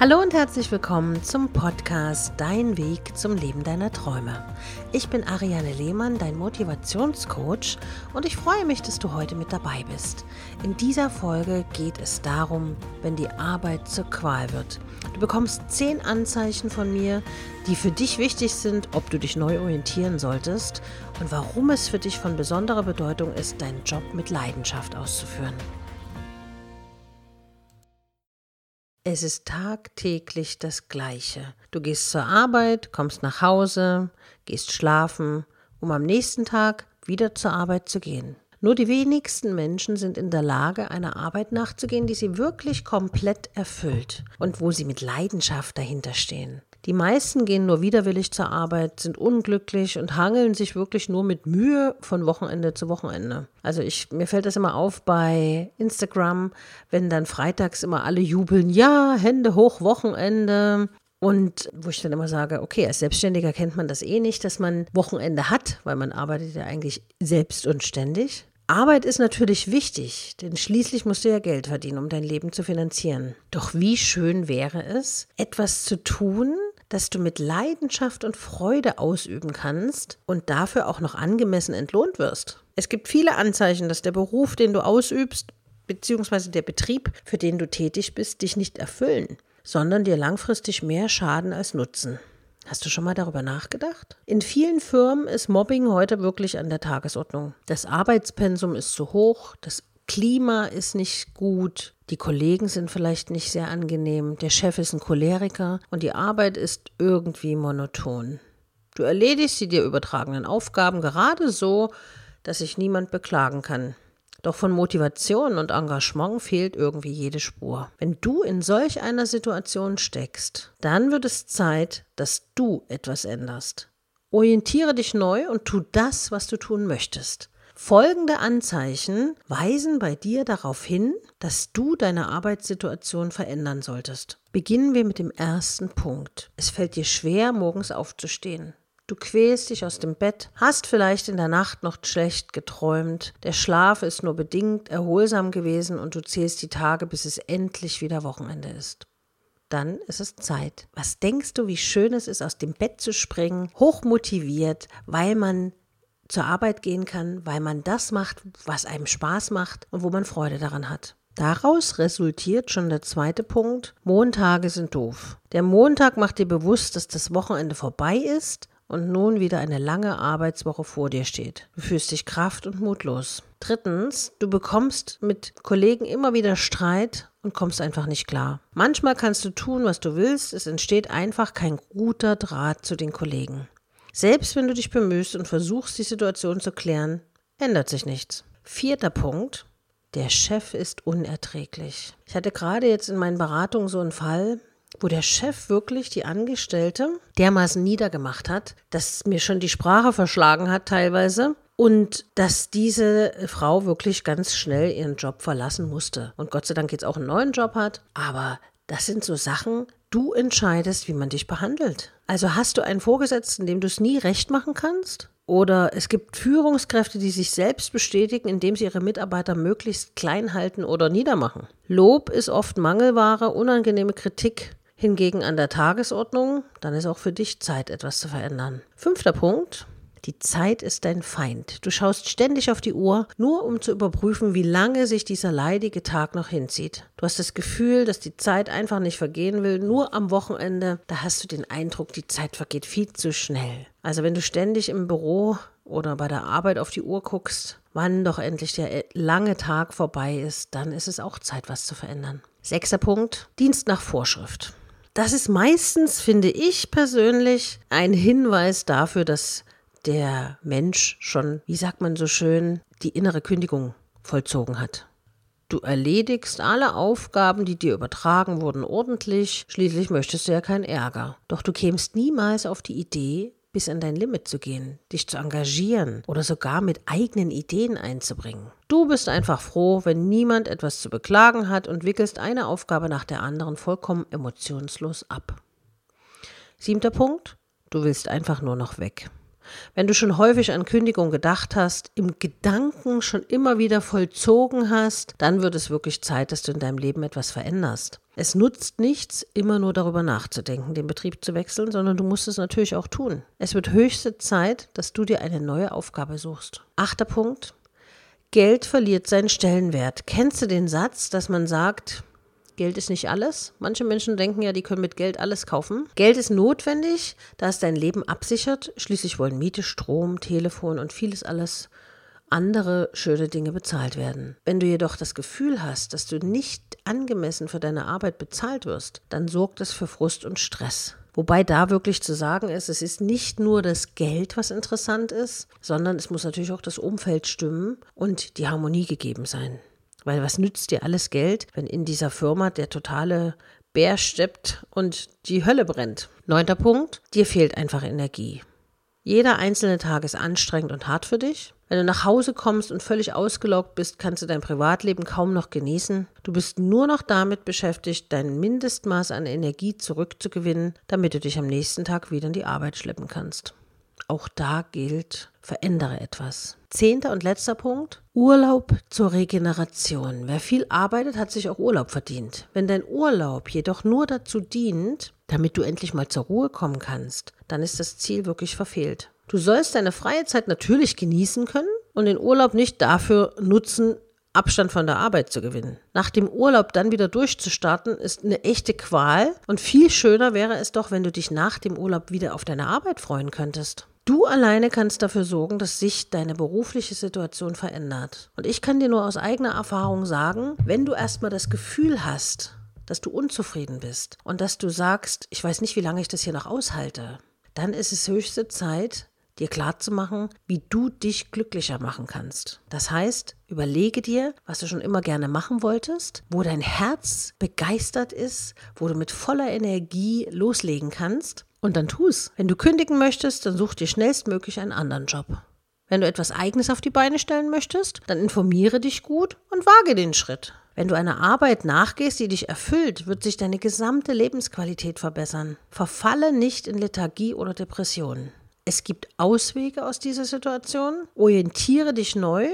Hallo und herzlich willkommen zum Podcast Dein Weg zum Leben deiner Träume. Ich bin Ariane Lehmann, dein Motivationscoach und ich freue mich, dass du heute mit dabei bist. In dieser Folge geht es darum, wenn die Arbeit zur Qual wird. Du bekommst zehn Anzeichen von mir, die für dich wichtig sind, ob du dich neu orientieren solltest und warum es für dich von besonderer Bedeutung ist, deinen Job mit Leidenschaft auszuführen. Es ist tagtäglich das Gleiche. Du gehst zur Arbeit, kommst nach Hause, gehst schlafen, um am nächsten Tag wieder zur Arbeit zu gehen. Nur die wenigsten Menschen sind in der Lage, einer Arbeit nachzugehen, die sie wirklich komplett erfüllt und wo sie mit Leidenschaft dahinter stehen. Die meisten gehen nur widerwillig zur Arbeit, sind unglücklich und hangeln sich wirklich nur mit Mühe von Wochenende zu Wochenende. Also ich, mir fällt das immer auf bei Instagram, wenn dann freitags immer alle jubeln, ja, Hände hoch, Wochenende. Und wo ich dann immer sage, okay, als Selbstständiger kennt man das eh nicht, dass man Wochenende hat, weil man arbeitet ja eigentlich selbst und ständig. Arbeit ist natürlich wichtig, denn schließlich musst du ja Geld verdienen, um dein Leben zu finanzieren. Doch wie schön wäre es, etwas zu tun, das du mit Leidenschaft und Freude ausüben kannst und dafür auch noch angemessen entlohnt wirst. Es gibt viele Anzeichen, dass der Beruf, den du ausübst, beziehungsweise der Betrieb, für den du tätig bist, dich nicht erfüllen, sondern dir langfristig mehr schaden als nutzen. Hast du schon mal darüber nachgedacht? In vielen Firmen ist Mobbing heute wirklich an der Tagesordnung. Das Arbeitspensum ist zu hoch, das Klima ist nicht gut, die Kollegen sind vielleicht nicht sehr angenehm, der Chef ist ein Choleriker und die Arbeit ist irgendwie monoton. Du erledigst die dir übertragenen Aufgaben gerade so, dass sich niemand beklagen kann. Doch von Motivation und Engagement fehlt irgendwie jede Spur. Wenn du in solch einer Situation steckst, dann wird es Zeit, dass du etwas änderst. Orientiere dich neu und tu das, was du tun möchtest. Folgende Anzeichen weisen bei dir darauf hin, dass du deine Arbeitssituation verändern solltest. Beginnen wir mit dem ersten Punkt. Es fällt dir schwer, morgens aufzustehen. Du quälst dich aus dem Bett, hast vielleicht in der Nacht noch schlecht geträumt, der Schlaf ist nur bedingt erholsam gewesen und du zählst die Tage, bis es endlich wieder Wochenende ist. Dann ist es Zeit. Was denkst du, wie schön es ist, aus dem Bett zu springen, hochmotiviert, weil man zur Arbeit gehen kann, weil man das macht, was einem Spaß macht und wo man Freude daran hat. Daraus resultiert schon der zweite Punkt, Montage sind doof. Der Montag macht dir bewusst, dass das Wochenende vorbei ist und nun wieder eine lange Arbeitswoche vor dir steht. Du fühlst dich kraft- und mutlos. Drittens, du bekommst mit Kollegen immer wieder Streit und kommst einfach nicht klar. Manchmal kannst du tun, was du willst, es entsteht einfach kein guter Draht zu den Kollegen. Selbst wenn du dich bemühst und versuchst, die Situation zu klären, ändert sich nichts. Vierter Punkt. Der Chef ist unerträglich. Ich hatte gerade jetzt in meinen Beratungen so einen Fall, wo der Chef wirklich die Angestellte dermaßen niedergemacht hat, dass mir schon die Sprache verschlagen hat teilweise und dass diese Frau wirklich ganz schnell ihren Job verlassen musste. Und Gott sei Dank jetzt auch einen neuen Job hat. Aber das sind so Sachen, du entscheidest, wie man dich behandelt. Also hast du einen Vorgesetzten, dem du es nie recht machen kannst? Oder es gibt Führungskräfte, die sich selbst bestätigen, indem sie ihre Mitarbeiter möglichst klein halten oder niedermachen. Lob ist oft Mangelware, unangenehme Kritik hingegen an der Tagesordnung, dann ist auch für dich Zeit, etwas zu verändern. Fünfter Punkt. Die Zeit ist dein Feind. Du schaust ständig auf die Uhr, nur um zu überprüfen, wie lange sich dieser leidige Tag noch hinzieht. Du hast das Gefühl, dass die Zeit einfach nicht vergehen will, nur am Wochenende, da hast du den Eindruck, die Zeit vergeht viel zu schnell. Also wenn du ständig im Büro oder bei der Arbeit auf die Uhr guckst, wann doch endlich der lange Tag vorbei ist, dann ist es auch Zeit, was zu verändern. Sechster Punkt, Dienst nach Vorschrift. Das ist meistens, finde ich persönlich, ein Hinweis dafür, dass der Mensch schon, wie sagt man so schön, die innere Kündigung vollzogen hat. Du erledigst alle Aufgaben, die dir übertragen wurden, ordentlich. Schließlich möchtest du ja keinen Ärger. Doch du kämst niemals auf die Idee, bis an dein Limit zu gehen, dich zu engagieren oder sogar mit eigenen Ideen einzubringen. Du bist einfach froh, wenn niemand etwas zu beklagen hat und wickelst eine Aufgabe nach der anderen vollkommen emotionslos ab. Siebter Punkt. Du willst einfach nur noch weg. Wenn du schon häufig an Kündigung gedacht hast, im Gedanken schon immer wieder vollzogen hast, dann wird es wirklich Zeit, dass du in deinem Leben etwas veränderst. Es nutzt nichts, immer nur darüber nachzudenken, den Betrieb zu wechseln, sondern du musst es natürlich auch tun. Es wird höchste Zeit, dass du dir eine neue Aufgabe suchst. Achter Punkt. Geld verliert seinen Stellenwert. Kennst du den Satz, dass man sagt, Geld ist nicht alles. Manche Menschen denken ja, die können mit Geld alles kaufen. Geld ist notwendig, da es dein Leben absichert. Schließlich wollen Miete, Strom, Telefon und vieles alles andere schöne Dinge bezahlt werden. Wenn du jedoch das Gefühl hast, dass du nicht angemessen für deine Arbeit bezahlt wirst, dann sorgt es für Frust und Stress. Wobei da wirklich zu sagen ist, es ist nicht nur das Geld, was interessant ist, sondern es muss natürlich auch das Umfeld stimmen und die Harmonie gegeben sein. Weil was nützt dir alles Geld, wenn in dieser Firma der totale Bär steppt und die Hölle brennt? Neunter Punkt, dir fehlt einfach Energie. Jeder einzelne Tag ist anstrengend und hart für dich. Wenn du nach Hause kommst und völlig ausgelaugt bist, kannst du dein Privatleben kaum noch genießen. Du bist nur noch damit beschäftigt, dein Mindestmaß an Energie zurückzugewinnen, damit du dich am nächsten Tag wieder in die Arbeit schleppen kannst. Auch da gilt, verändere etwas. Zehnter und letzter Punkt. Urlaub zur Regeneration. Wer viel arbeitet, hat sich auch Urlaub verdient. Wenn dein Urlaub jedoch nur dazu dient, damit du endlich mal zur Ruhe kommen kannst, dann ist das Ziel wirklich verfehlt. Du sollst deine freie Zeit natürlich genießen können und den Urlaub nicht dafür nutzen, Abstand von der Arbeit zu gewinnen. Nach dem Urlaub dann wieder durchzustarten, ist eine echte Qual und viel schöner wäre es doch, wenn du dich nach dem Urlaub wieder auf deine Arbeit freuen könntest. Du alleine kannst dafür sorgen, dass sich deine berufliche Situation verändert. Und ich kann dir nur aus eigener Erfahrung sagen, wenn du erstmal das Gefühl hast, dass du unzufrieden bist und dass du sagst, ich weiß nicht, wie lange ich das hier noch aushalte, dann ist es höchste Zeit, dir klarzumachen, wie du dich glücklicher machen kannst. Das heißt, überlege dir, was du schon immer gerne machen wolltest, wo dein Herz begeistert ist, wo du mit voller Energie loslegen kannst und dann tu es. Wenn du kündigen möchtest, dann such dir schnellstmöglich einen anderen Job. Wenn du etwas Eigenes auf die Beine stellen möchtest, dann informiere dich gut und wage den Schritt. Wenn du einer Arbeit nachgehst, die dich erfüllt, wird sich deine gesamte Lebensqualität verbessern. Verfalle nicht in Lethargie oder Depressionen. Es gibt Auswege aus dieser Situation. Orientiere dich neu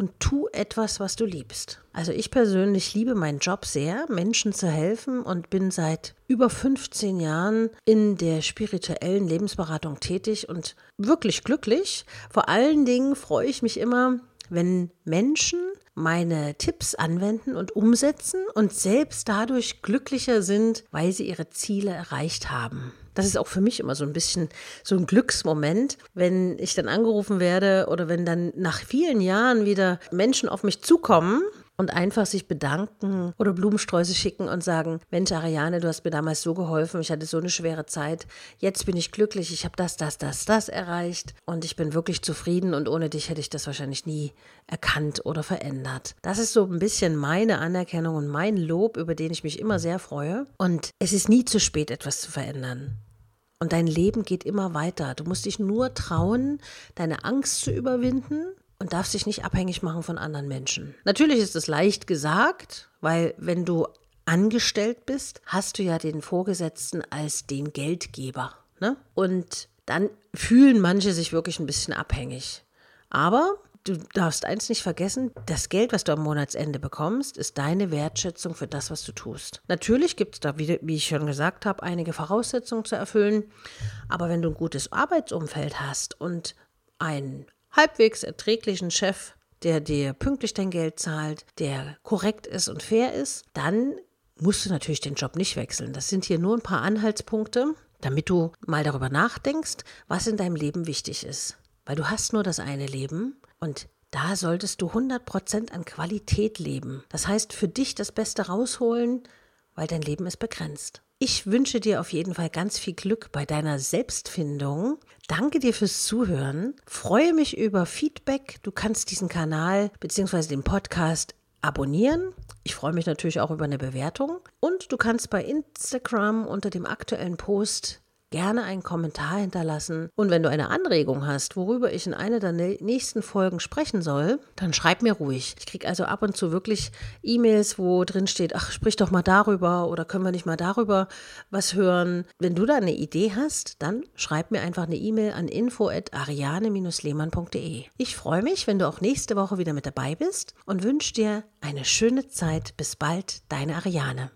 und tu etwas, was du liebst. Also ich persönlich liebe meinen Job sehr, Menschen zu helfen und bin seit über 15 Jahren in der spirituellen Lebensberatung tätig und wirklich glücklich. Vor allen Dingen freue ich mich immer, wenn Menschen meine Tipps anwenden und umsetzen und selbst dadurch glücklicher sind, weil sie ihre Ziele erreicht haben. Das ist auch für mich immer so ein bisschen so ein Glücksmoment, wenn ich dann angerufen werde oder wenn dann nach vielen Jahren wieder Menschen auf mich zukommen und einfach sich bedanken oder Blumensträuße schicken und sagen, Mensch, Ariane, du hast mir damals so geholfen, ich hatte so eine schwere Zeit, jetzt bin ich glücklich, ich habe das, das, das, das erreicht und ich bin wirklich zufrieden und ohne dich hätte ich das wahrscheinlich nie erkannt oder verändert. Das ist so ein bisschen meine Anerkennung und mein Lob, über den ich mich immer sehr freue und es ist nie zu spät, etwas zu verändern. Und dein Leben geht immer weiter. Du musst dich nur trauen, deine Angst zu überwinden und darfst dich nicht abhängig machen von anderen Menschen. Natürlich ist es leicht gesagt, weil wenn du angestellt bist, hast du ja den Vorgesetzten als den Geldgeber. Ne? Und dann fühlen manche sich wirklich ein bisschen abhängig. Aber du darfst eins nicht vergessen, das Geld, was du am Monatsende bekommst, ist deine Wertschätzung für das, was du tust. Natürlich gibt es da, wie, wie ich schon gesagt habe, einige Voraussetzungen zu erfüllen. Aber wenn du ein gutes Arbeitsumfeld hast und ein halbwegs erträglichen Chef, der dir pünktlich dein Geld zahlt, der korrekt ist und fair ist, dann musst du natürlich den Job nicht wechseln. Das sind hier nur ein paar Anhaltspunkte, damit du mal darüber nachdenkst, was in deinem Leben wichtig ist. Weil du hast nur das eine Leben und da solltest du 100% an Qualität leben. Das heißt, für dich das Beste rausholen, weil dein Leben ist begrenzt. Ich wünsche dir auf jeden Fall ganz viel Glück bei deiner Selbstfindung. Danke dir fürs Zuhören. Freue mich über Feedback. Du kannst diesen Kanal bzw. den Podcast abonnieren. Ich freue mich natürlich auch über eine Bewertung. Und du kannst bei Instagram unter dem aktuellen Post gerne einen Kommentar hinterlassen. Und wenn du eine Anregung hast, worüber ich in einer der nächsten Folgen sprechen soll, dann schreib mir ruhig. Ich kriege also ab und zu wirklich E-Mails, wo drin steht, ach, sprich doch mal darüber oder können wir nicht mal darüber was hören. Wenn du da eine Idee hast, dann schreib mir einfach eine E-Mail an info@ariane-lehmann.de. Ich freue mich, wenn du auch nächste Woche wieder mit dabei bist und wünsche dir eine schöne Zeit. Bis bald, deine Ariane.